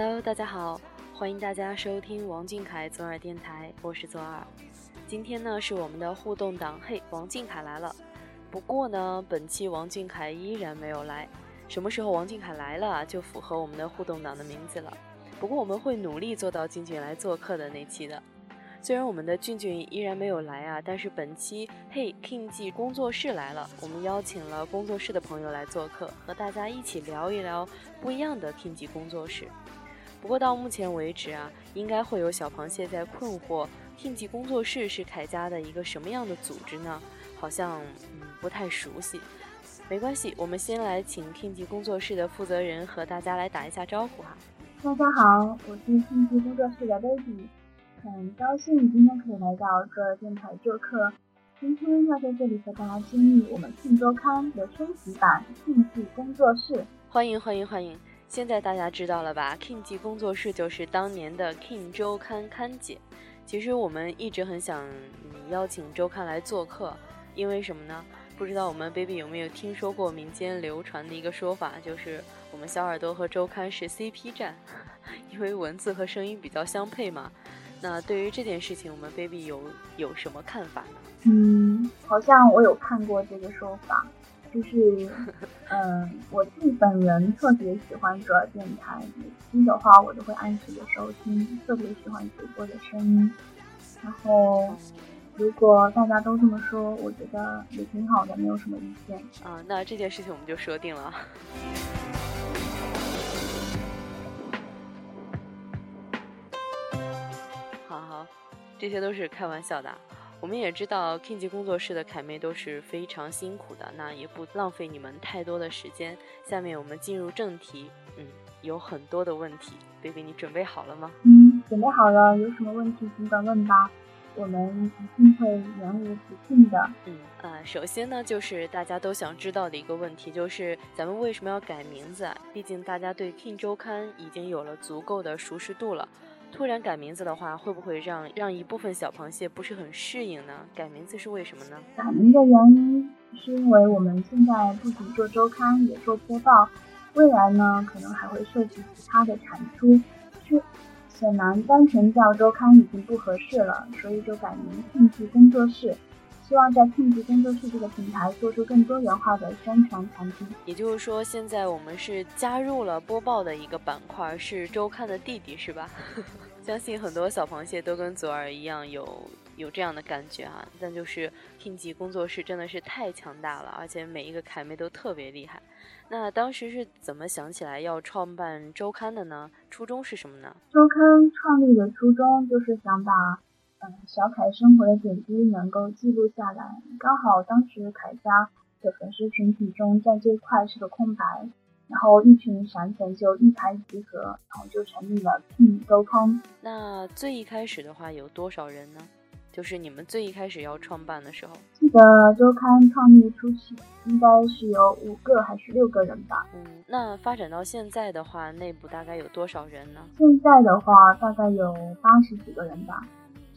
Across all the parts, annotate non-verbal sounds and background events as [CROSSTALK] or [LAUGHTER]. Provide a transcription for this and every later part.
Hello，大家好，欢迎大家收听王俊凯左耳电台，我是左耳。今天呢是我们的互动党，嘿，王俊凯来了。不过呢，本期王俊凯依然没有来。什么时候王俊凯来了，就符合我们的互动党的名字了。不过我们会努力做到俊俊来做客的那期的。虽然我们的俊俊依然没有来啊，但是本期嘿 King G 工作室来了，我们邀请了工作室的朋友来做客，和大家一起聊一聊不一样的 King G 工作室。不过到目前为止啊，应该会有小螃蟹在困惑，King G 工作室是凯家的一个什么样的组织呢？好像嗯不太熟悉。没关系，我们先来请 King G 工作室的负责人和大家来打一下招呼哈。大家好，我是 King G 工作室的 Baby。很高兴今天可以来到这电台做客。今天要在这里和大家揭秘我们《King 周刊》的升级版 King G 工作室。欢迎欢迎欢迎！现在大家知道了吧？King G 工作室就是当年的 King 周刊刊姐。其实我们一直很想邀请周刊来做客，因为什么呢？不知道我们 Baby 有没有听说过民间流传的一个说法，就是我们小耳朵和周刊是 CP 站，[LAUGHS] 因为文字和声音比较相配嘛。那对于这件事情，我们 baby 有有什么看法呢？嗯，好像我有看过这个说法，就是，嗯，我自己本人特别喜欢这电台，每期的话我都会按时的收听，特别喜欢主播的声音。然后，如果大家都这么说，我觉得也挺好的，没有什么意见。啊，那这件事情我们就说定了。[LAUGHS] 好好这些都是开玩笑的，我们也知道 King 级工作室的凯妹都是非常辛苦的，那也不浪费你们太多的时间。下面我们进入正题，嗯，有很多的问题，baby 你准备好了吗？嗯，准备好了，有什么问题尽管问吧，我们一定会言无不尽的。嗯啊，首先呢，就是大家都想知道的一个问题，就是咱们为什么要改名字？毕竟大家对 King 周刊已经有了足够的熟识度了。突然改名字的话，会不会让让一部分小螃蟹不是很适应呢？改名字是为什么呢？改名的原因是因为我们现在不仅做周刊，也做播报，未来呢可能还会涉及其他的产出，是显然单纯叫周刊已经不合适了，所以就改名兴趣工作室。希望在 King 级工作室这个平台做出更多元化的宣传产品。也就是说，现在我们是加入了播报的一个板块，是周刊的弟弟，是吧？[LAUGHS] 相信很多小螃蟹都跟左耳一样有有这样的感觉啊。但就是 King 级工作室真的是太强大了，而且每一个凯妹都特别厉害。那当时是怎么想起来要创办周刊的呢？初衷是什么呢？周刊创立的初衷就是想把。嗯，小凯生活的点滴能够记录下来，刚好当时凯家的粉丝群体中，在这块是个空白，然后一群闪粉就一拍即合，然后就成立了 King 周刊。那最一开始的话有多少人呢？就是你们最一开始要创办的时候，记得周刊创立初期应该是有五个还是六个人吧？嗯，那发展到现在的话，内部大概有多少人呢？现在的话，大概有八十几个人吧。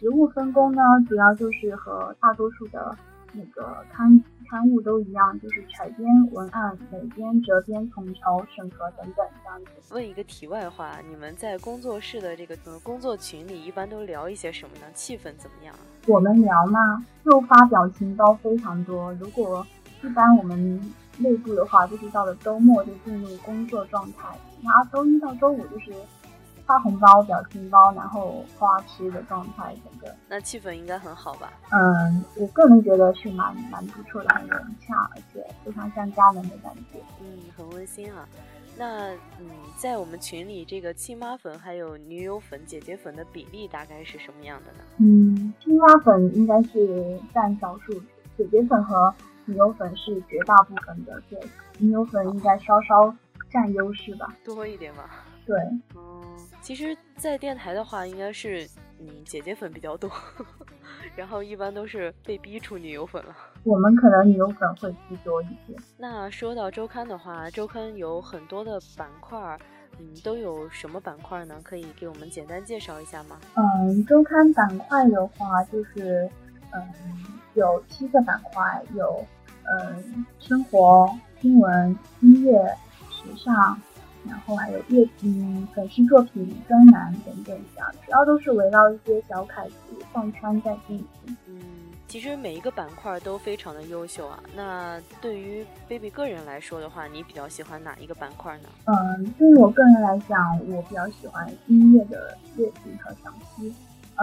职务分工呢，主要就是和大多数的那个刊刊物都一样，就是采编、文案、美编、责编、统筹、审核等等这样子。问一个题外话，你们在工作室的这个呃工作群里一般都聊一些什么呢？气氛怎么样？我们聊嘛？就发表情包非常多。如果一般我们内部的话，就是到了周末就进入工作状态，然后周一到周五就是。发红包、表情包，然后花痴的状态，整个那气氛应该很好吧？嗯，我个人觉得是蛮蛮不错的，很融洽，而且非常像家人的感觉。嗯，很温馨啊。那嗯，在我们群里，这个亲妈粉还有女友粉、姐姐粉的比例大概是什么样的呢？嗯，亲妈粉应该是占少数，姐姐粉和女友粉是绝大部分的，对，女友粉应该稍稍占优势吧，多一点吧。对。其实，在电台的话，应该是嗯姐姐粉比较多，[LAUGHS] 然后一般都是被逼出女友粉了。我们可能女友粉会居多一些。那说到周刊的话，周刊有很多的板块，嗯，都有什么板块呢？可以给我们简单介绍一下吗？嗯，周刊板块的话，就是嗯有七个板块，有嗯生活、新闻、音乐、时尚。然后还有乐嗯粉丝作品专栏等等这样，主要都是围绕一些小楷子饭圈在进行。嗯，其实每一个板块都非常的优秀啊。那对于 baby 个人来说的话，你比较喜欢哪一个板块呢？嗯，对于我个人来讲，我比较喜欢音乐的乐评和赏析。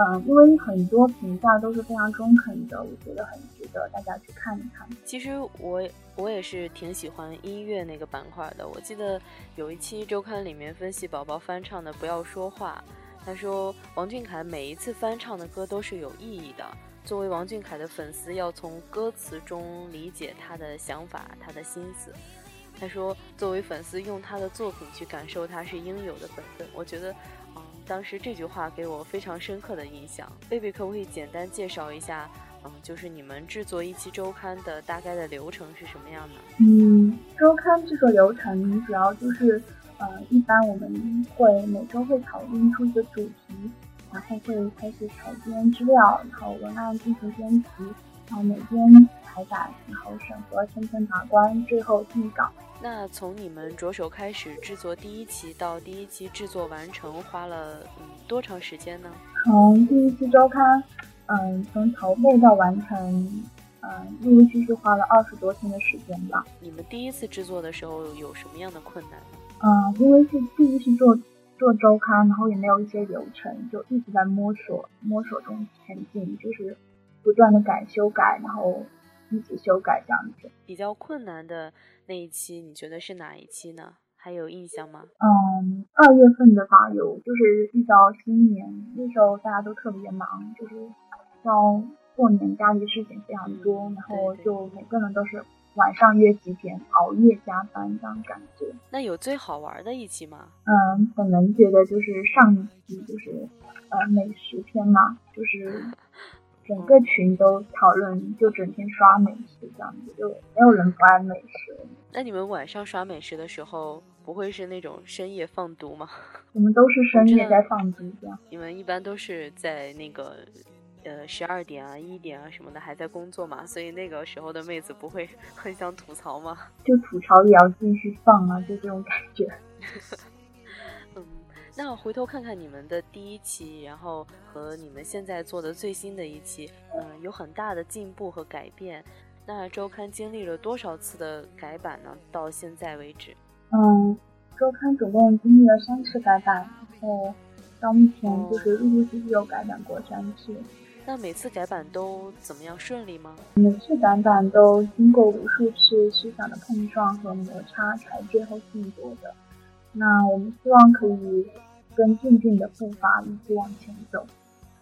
嗯，因为很多评价都是非常中肯的，我觉得很值得大家去看一看。其实我我也是挺喜欢音乐那个板块的。我记得有一期周刊里面分析宝宝翻唱的《不要说话》，他说王俊凯每一次翻唱的歌都是有意义的。作为王俊凯的粉丝，要从歌词中理解他的想法、他的心思。他说，作为粉丝，用他的作品去感受他是应有的本分。我觉得。当时这句话给我非常深刻的印象。baby 可不可以简单介绍一下，嗯，就是你们制作一期周刊的大概的流程是什么样的？嗯，周刊制作流程主要就是，呃，一般我们会每周会讨论出一个主题，然后会开始采编资料，然后文案进行编辑，然后每天排版，然后审核层层把关，最后定稿。那从你们着手开始制作第一期到第一期制作完成，花了嗯多长时间呢？从第一期周刊，嗯，从筹备到完成，嗯，陆陆续续花了二十多天的时间吧。你们第一次制作的时候有什么样的困难呢？嗯，因为是第一次做做周刊，然后也没有一些流程，就一直在摸索摸索中前进，就是不断的改修改，然后一直修改这样子。比较困难的。那一期你觉得是哪一期呢？还有印象吗？嗯，二月份的话，有就是遇到新年那时候大家都特别忙，就是要过年家里事情非常多，然后就每个人都是晚上约几点熬夜加班这样感觉。那有最好玩的一期吗？嗯，本人觉得就是上一期就是呃美食篇嘛，就是。整个群都讨论，就整天刷美食这样子，就没有人不爱美食。那你们晚上刷美食的时候，不会是那种深夜放毒吗？[LAUGHS] 我们都是深夜在放毒，这样。你们一般都是在那个，呃，十二点啊、一点啊什么的还在工作嘛，所以那个时候的妹子不会 [LAUGHS] 很想吐槽吗？就吐槽也要继续放啊，就这种感觉。[LAUGHS] 那回头看看你们的第一期，然后和你们现在做的最新的一期，嗯，有很大的进步和改变。那周刊经历了多少次的改版呢？到现在为止，嗯，周刊总共经历了三次改版，然后到目前就是陆陆续续有改版过三次。那每次改版都怎么样？顺利吗？每次改版都经过无数次思想的碰撞和摩擦，才最后定夺的。那我们希望可以。跟静静的步伐一直往前走。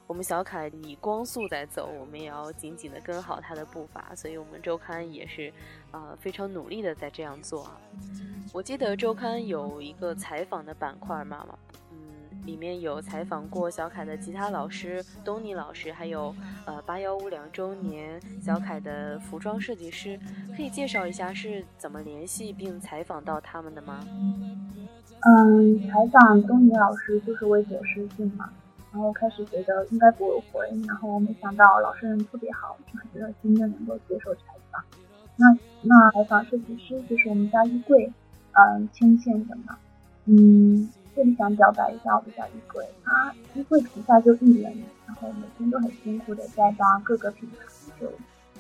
我们小凯以光速在走，我们也要紧紧的跟好他的步伐。所以，我们周刊也是，呃，非常努力的在这样做啊。我记得周刊有一个采访的板块嘛，嗯，里面有采访过小凯的吉他老师东尼老师，还有呃八幺五两周年小凯的服装设计师，可以介绍一下是怎么联系并采访到他们的吗？嗯，采访东尼老师就是微博私信嘛，然后开始觉得应该不会回，然后没想到老师人特别好，就很热心的能够接受采访。那那采访设计师就是我们家衣柜，嗯，牵线的嘛。嗯，这里想表白一下我们家衣柜，他衣柜底下就一人，然后每天都很辛苦的在搭各个品牌，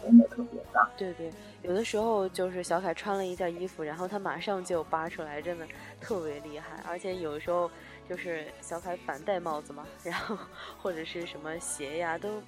真的特别棒。对对。有的时候就是小凯穿了一件衣服，然后他马上就扒出来，真的特别厉害。而且有时候就是小凯反戴帽子嘛，[LAUGHS] 然后或者是什么鞋呀，都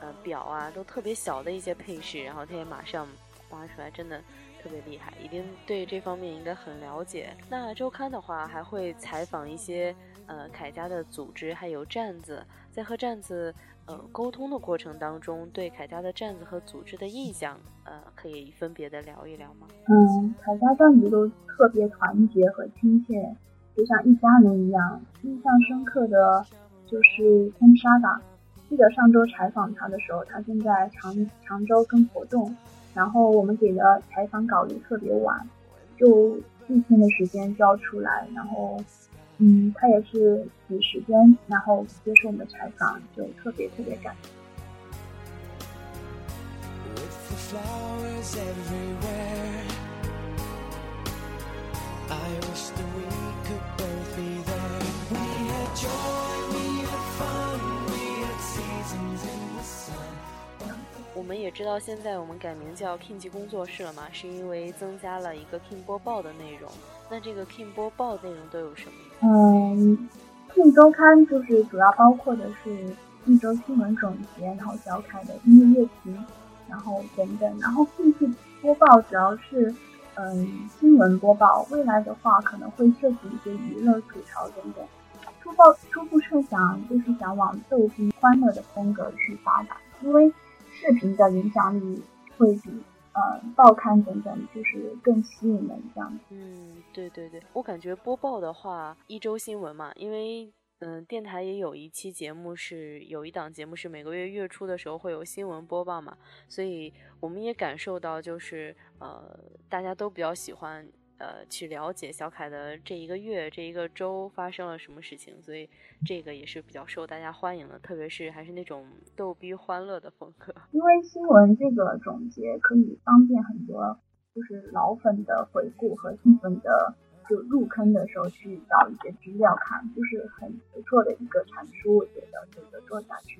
呃表啊都特别小的一些配饰，然后他也马上扒出来，真的特别厉害，一定对这方面应该很了解。那周刊的话还会采访一些呃凯家的组织，还有站子，在和站子。呃，沟通的过程当中，对凯家的站子和组织的印象，呃，可以分别的聊一聊吗？嗯，凯家站子都特别团结和亲切，就像一家人一样。印象深刻的就是天沙吧，记得上周采访他的时候，他正在常常州跟活动，然后我们给的采访稿也特别晚，就一天的时间就要出来，然后。嗯，他也是挤时间，然后接受我们的采访，就特别特别感动。我们也知道，现在我们改名叫 King 级工作室了嘛，是因为增加了一个 King 播报的内容。那这个 King 播报内容都有什么？嗯，King 周刊就是主要包括的是一周新闻总结，然后小凯的音乐乐评，然后等等。然后 King 级播报主要是嗯新闻播报，未来的话可能会涉及一些娱乐吐槽等等。初报初步设想就是想往逗比欢乐的风格去发展，因为。视频的影响力会比呃报刊等等就是更吸引人这样。嗯，对对对，我感觉播报的话，一周新闻嘛，因为嗯电台也有一期节目是有一档节目是每个月月初的时候会有新闻播报嘛，所以我们也感受到就是呃大家都比较喜欢。呃，去了解小凯的这一个月、这一个周发生了什么事情，所以这个也是比较受大家欢迎的，特别是还是那种逗逼欢乐的风格。因为新闻这个总结可以方便很多，就是老粉的回顾和新粉的。就入坑的时候去找一些资料看，就是很不错的一个产出，我觉得这个做下去。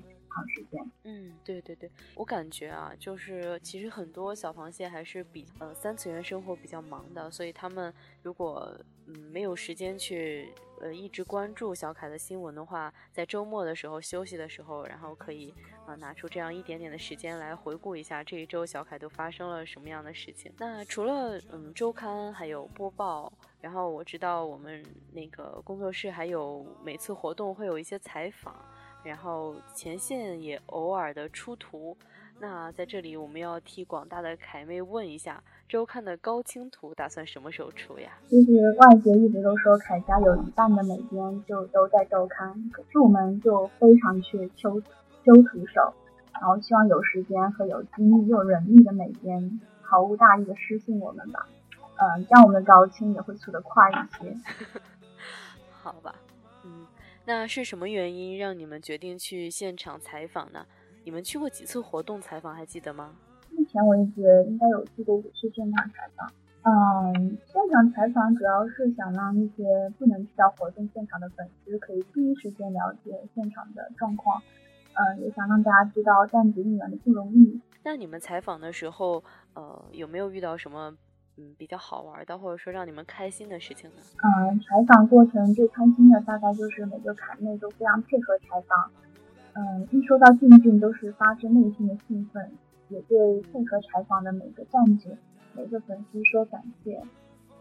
对对对，我感觉啊，就是其实很多小螃蟹还是比呃三次元生活比较忙的，所以他们如果嗯没有时间去呃一直关注小凯的新闻的话，在周末的时候休息的时候，然后可以啊拿出这样一点点的时间来回顾一下这一周小凯都发生了什么样的事情。那除了嗯周刊还有播报。然后我知道我们那个工作室还有每次活动会有一些采访，然后前线也偶尔的出图。那在这里我们要替广大的凯妹问一下，周刊的高清图打算什么时候出呀？其实外界一直都说凯家有一半的美编就都在周刊，可是我们就非常缺修修图手，然后希望有时间和有精力又人力的美编毫无大意的私信我们吧。嗯，这样我们的高清也会出得快一些。[LAUGHS] 好吧，嗯，那是什么原因让你们决定去现场采访呢？你们去过几次活动采访，还记得吗？目前为止应该有去过五次现场采访。嗯，现场采访主要是想让一些不能去到活动现场的粉丝可以第一时间了解现场的状况。嗯，也想让大家知道站职应援的不容易。那你们采访的时候，呃，有没有遇到什么？嗯，比较好玩的，或者说让你们开心的事情呢？嗯，采访过程最开心的大概就是每个卡内都非常配合采访。嗯，一说到进俊，都是发自内心的兴奋，也对配合采访的每个站姐、每个粉丝说感谢。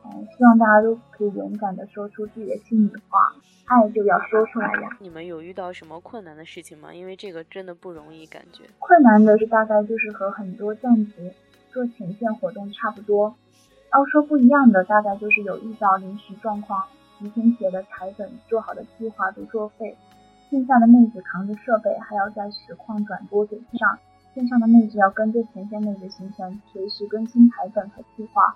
嗯，希望大家都可以勇敢的说出自己的心里话，爱就要说出来呀。你们有遇到什么困难的事情吗？因为这个真的不容易，感觉。困难的是大概就是和很多站姐做前线活动差不多。要说不一样的，大概就是有遇到临时状况，提前写的台本、做好的计划都作废，线下的妹子扛着设备还要在实况转播对上，线上的妹子要跟着前线妹子行程，随时更新台本和计划。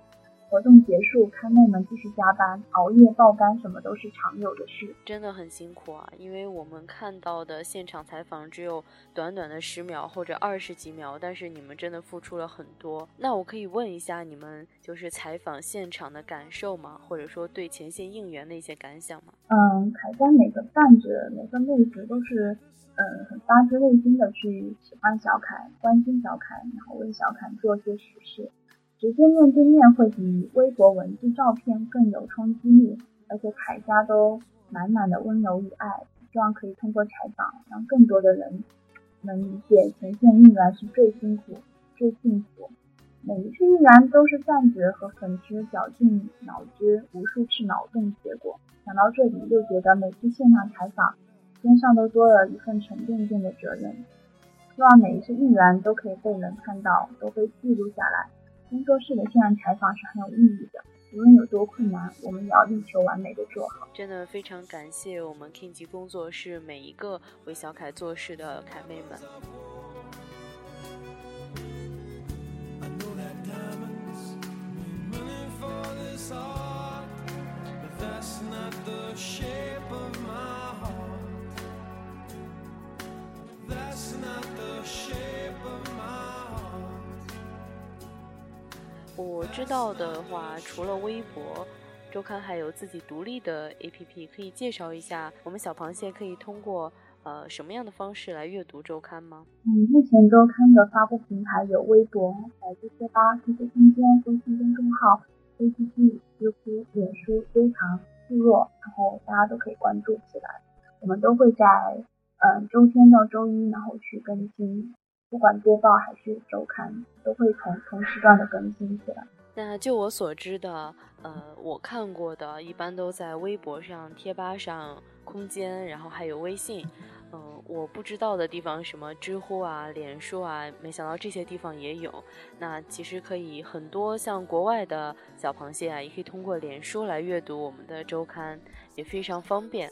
活动结束，看妹们继续加班、熬夜、爆肝，什么都是常有的事。真的很辛苦啊，因为我们看到的现场采访只有短短的十秒或者二十几秒，但是你们真的付出了很多。那我可以问一下你们就是采访现场的感受吗？或者说对前线应援的一些感想吗？嗯，凯家每个站子、每个妹子都是嗯很发自内心的去喜欢小凯、关心小凯，然后为小凯做些实事。直接面对面会比微博文字照片更有冲击力，而且凯家都满满的温柔与爱，希望可以通过采访让更多的人能理解前线应援是最辛苦、最幸福。每一次应援都是站子和粉丝绞尽脑汁、无数次脑洞结果。想到这里，又觉得每次现场采访肩上都多了一份沉甸甸的责任。希望每一次应援都可以被人看到，都被记录下来。工作室的现场采访是很有意义的，无论有多困难，我们也要力求完美的做好。真的非常感谢我们 King 级工作室每一个为小凯做事的凯妹们。知道的话，除了微博，周刊还有自己独立的 APP，可以介绍一下我们小螃蟹可以通过呃什么样的方式来阅读周刊吗？嗯，目前周刊的发布平台有微博、百度贴吧、QQ 空间、微信公众号、APP、知乎、脸书、优藏、部落，然后大家都可以关注起来。我们都会在嗯周天到周一，然后去更新，不管播报还是周刊，都会同同时段的更新起来。那就我所知的，呃，我看过的，一般都在微博上、贴吧上、空间，然后还有微信。嗯，我不知道的地方，什么知乎啊、脸书啊，没想到这些地方也有。那其实可以很多，像国外的小螃蟹啊，也可以通过脸书来阅读我们的周刊，也非常方便。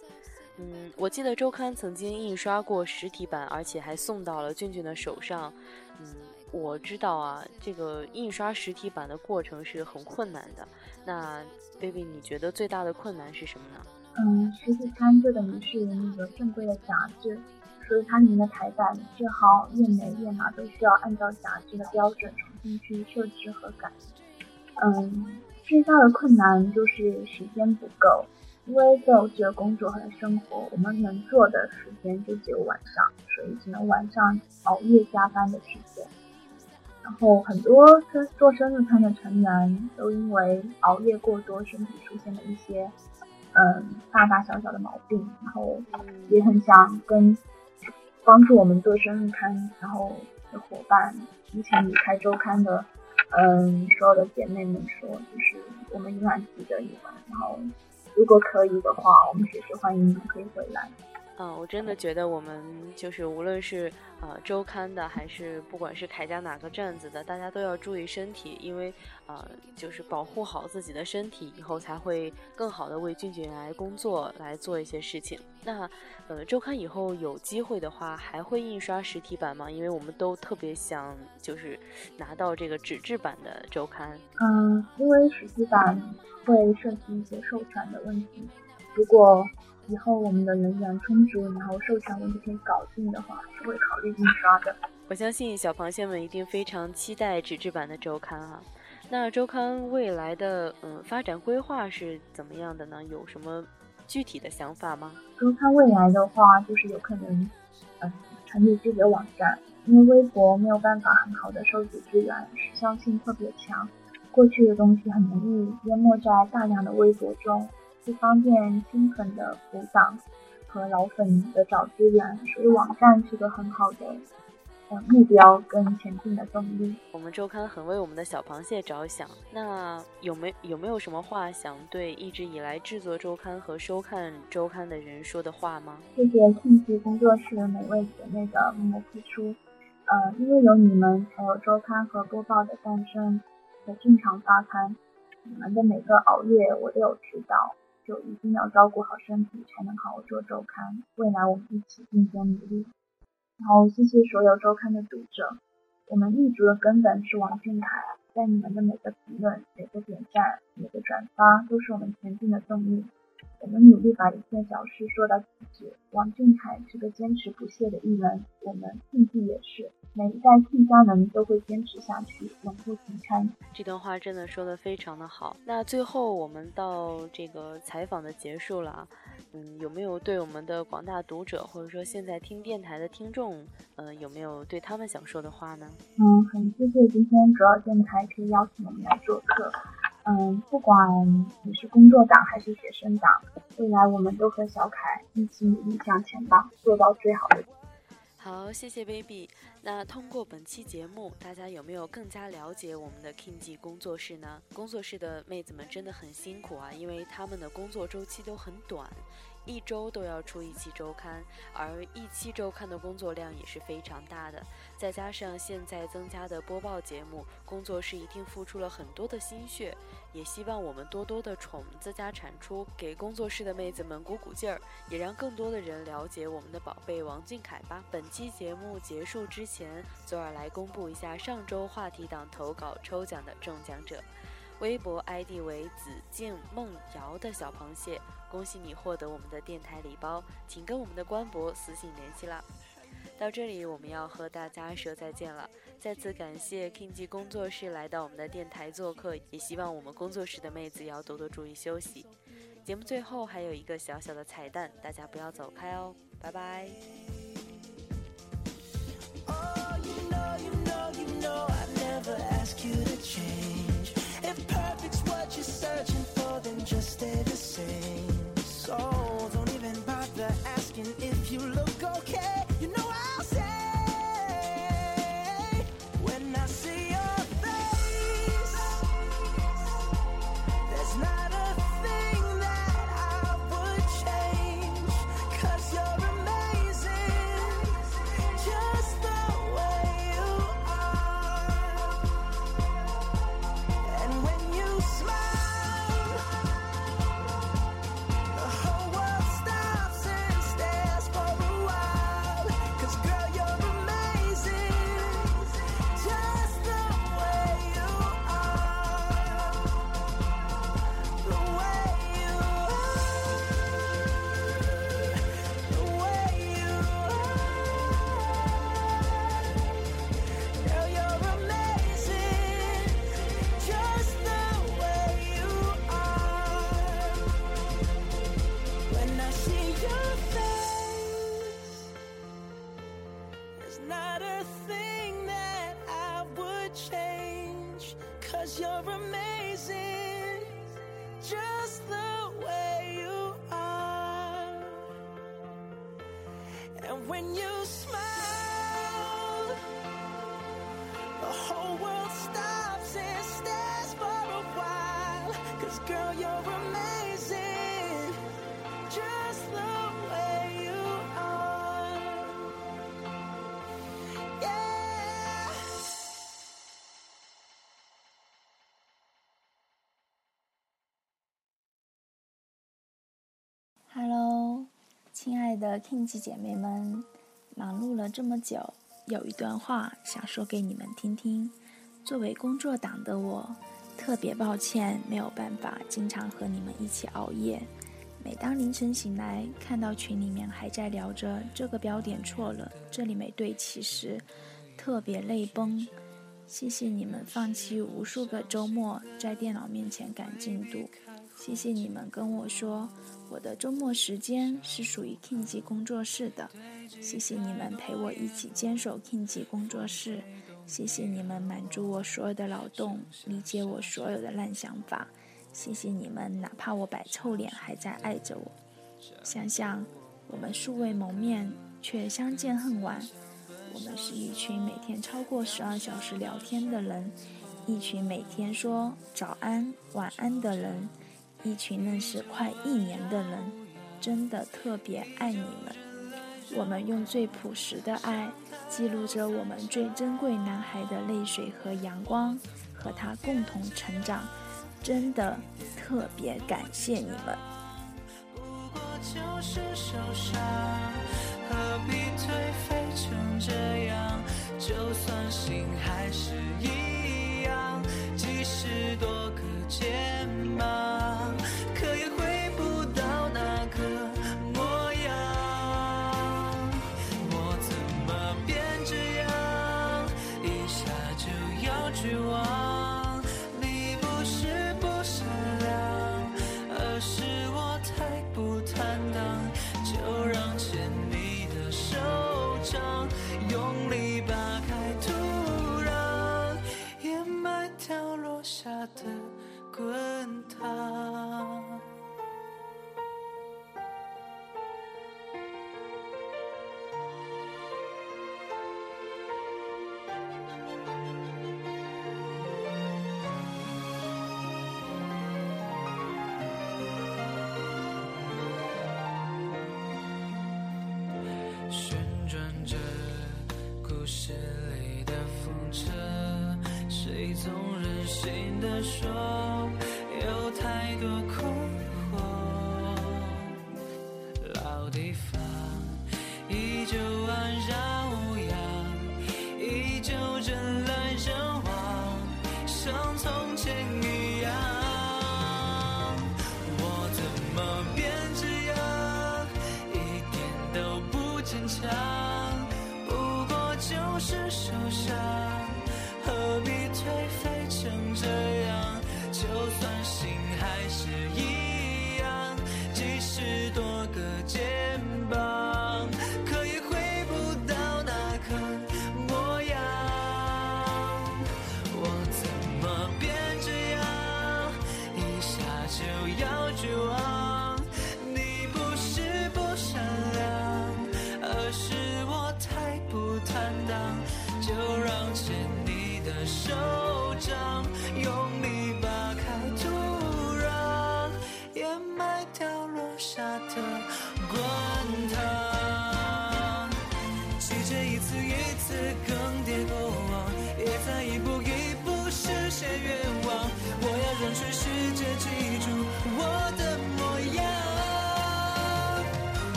嗯，我记得周刊曾经印刷过实体版，而且还送到了俊俊的手上。嗯。我知道啊，这个印刷实体版的过程是很困难的。那 baby，你觉得最大的困难是什么呢？嗯，实体刊就等于是那个正规的杂志，所以它里面的排版、字号、页眉、页码都需要按照杂志的标准重新去设置和改。嗯，最大的困难就是时间不够，因为都有工作和生活，我们能做的时间就只有晚上，所以只能晚上熬夜加班的时间。然后很多生做生日餐的成员都因为熬夜过多，身体出现了一些嗯大大小小的毛病，然后也很想跟帮助我们做生日餐然后的伙伴，提前离开周刊的嗯所有的姐妹们说，就是我们永远记得你们，然后如果可以的话，我们随时欢迎你们可以回来。嗯，我真的觉得我们就是无论是呃周刊的，还是不管是铠甲哪个站子的，大家都要注意身体，因为呃就是保护好自己的身体，以后才会更好的为俊俊来工作，来做一些事情。那呃周刊以后有机会的话，还会印刷实体版吗？因为我们都特别想就是拿到这个纸质版的周刊。嗯，因为实体版会涉及一些授权的问题，如果。以后我们的人员充足，然后授权问题可以搞定的话，是会考虑印刷的。我相信小螃蟹们一定非常期待纸质版的周刊啊。那周刊未来的嗯发展规划是怎么样的呢？有什么具体的想法吗？周刊未来的话，就是有可能嗯成立自己的网站，因为微博没有办法很好的收集资源，时效性特别强，过去的东西很容易淹没在大量的微博中。不方便新粉的补档和老粉的找资源，所以网站是个很好的呃目标跟前进的动力。我们周刊很为我们的小螃蟹着想，那有没有没有什么话想对一直以来制作周刊和收看周刊的人说的话吗？谢谢 King 工作室每位姐妹的默默付出，呃，因为有你们，才有周刊和播报的诞生和正常发刊。你们的每个熬夜，我都有知道。就一定要照顾好身体，才能好好做周刊。未来我们一起并肩努力。然后谢谢所有周刊的读者，我们立足的根本是王俊凯，在你们的每个评论、每个点赞、每个转发，都是我们前进的动力。我们努力把一件小事做到极致。王俊凯是个坚持不懈的艺人，我们竞技也是。每一代 T 家人都会坚持下去，永不停刊。这段话真的说的非常的好。那最后我们到这个采访的结束了，嗯，有没有对我们的广大读者，或者说现在听电台的听众，呃，有没有对他们想说的话呢？嗯，很谢谢今天主要电台可以邀请我们来做客。嗯，不管你是工作党还是学生党，未来我们都和小凯一起努力向前吧，做到最好的。好，谢谢 baby。那通过本期节目，大家有没有更加了解我们的 King 工作室呢？工作室的妹子们真的很辛苦啊，因为他们的工作周期都很短。一周都要出一期周刊，而一期周刊的工作量也是非常大的。再加上现在增加的播报节目，工作室一定付出了很多的心血。也希望我们多多的宠自家产出，给工作室的妹子们鼓鼓劲儿，也让更多的人了解我们的宝贝王俊凯吧。本期节目结束之前，左耳来公布一下上周话题党投稿抽奖的中奖者。微博 ID 为紫静梦瑶的小螃蟹，恭喜你获得我们的电台礼包，请跟我们的官博私信联系啦。到这里，我们要和大家说再见了。再次感谢 King 工作室来到我们的电台做客，也希望我们工作室的妹子要多多注意休息。节目最后还有一个小小的彩蛋，大家不要走开哦，拜拜。When you smile, the whole world stops and stares for a while. Cause girl, you're amazing, just the 亲爱的 King 姐妹们，忙碌了这么久，有一段话想说给你们听听。作为工作党的我，特别抱歉没有办法经常和你们一起熬夜。每当凌晨醒来，看到群里面还在聊着这个标点错了，这里没对齐时，特别泪崩。谢谢你们放弃无数个周末在电脑面前赶进度，谢谢你们跟我说。我的周末时间是属于 King 记工作室的，谢谢你们陪我一起坚守 King 记工作室，谢谢你们满足我所有的劳动，理解我所有的烂想法，谢谢你们哪怕我摆臭脸还在爱着我。想想我们素未谋面却相见恨晚，我们是一群每天超过十二小时聊天的人，一群每天说早安晚安的人。一群认识快一年的人，真的特别爱你们。我们用最朴实的爱，记录着我们最珍贵男孩的泪水和阳光，和他共同成长。真的特别感谢你们。就是受伤，何必颓废成这样？就算心还是一样，即使多个肩膀。落下的滚烫。一次一次更迭过往也在一步一步实现愿望。我要让全世界记住我的模样。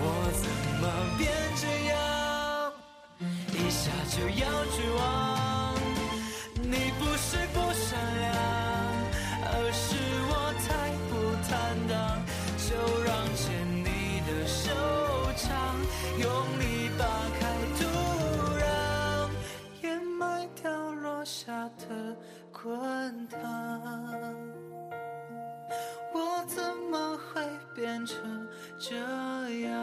我怎么变这样？一下就要绝望。滚烫我怎么会变成这样？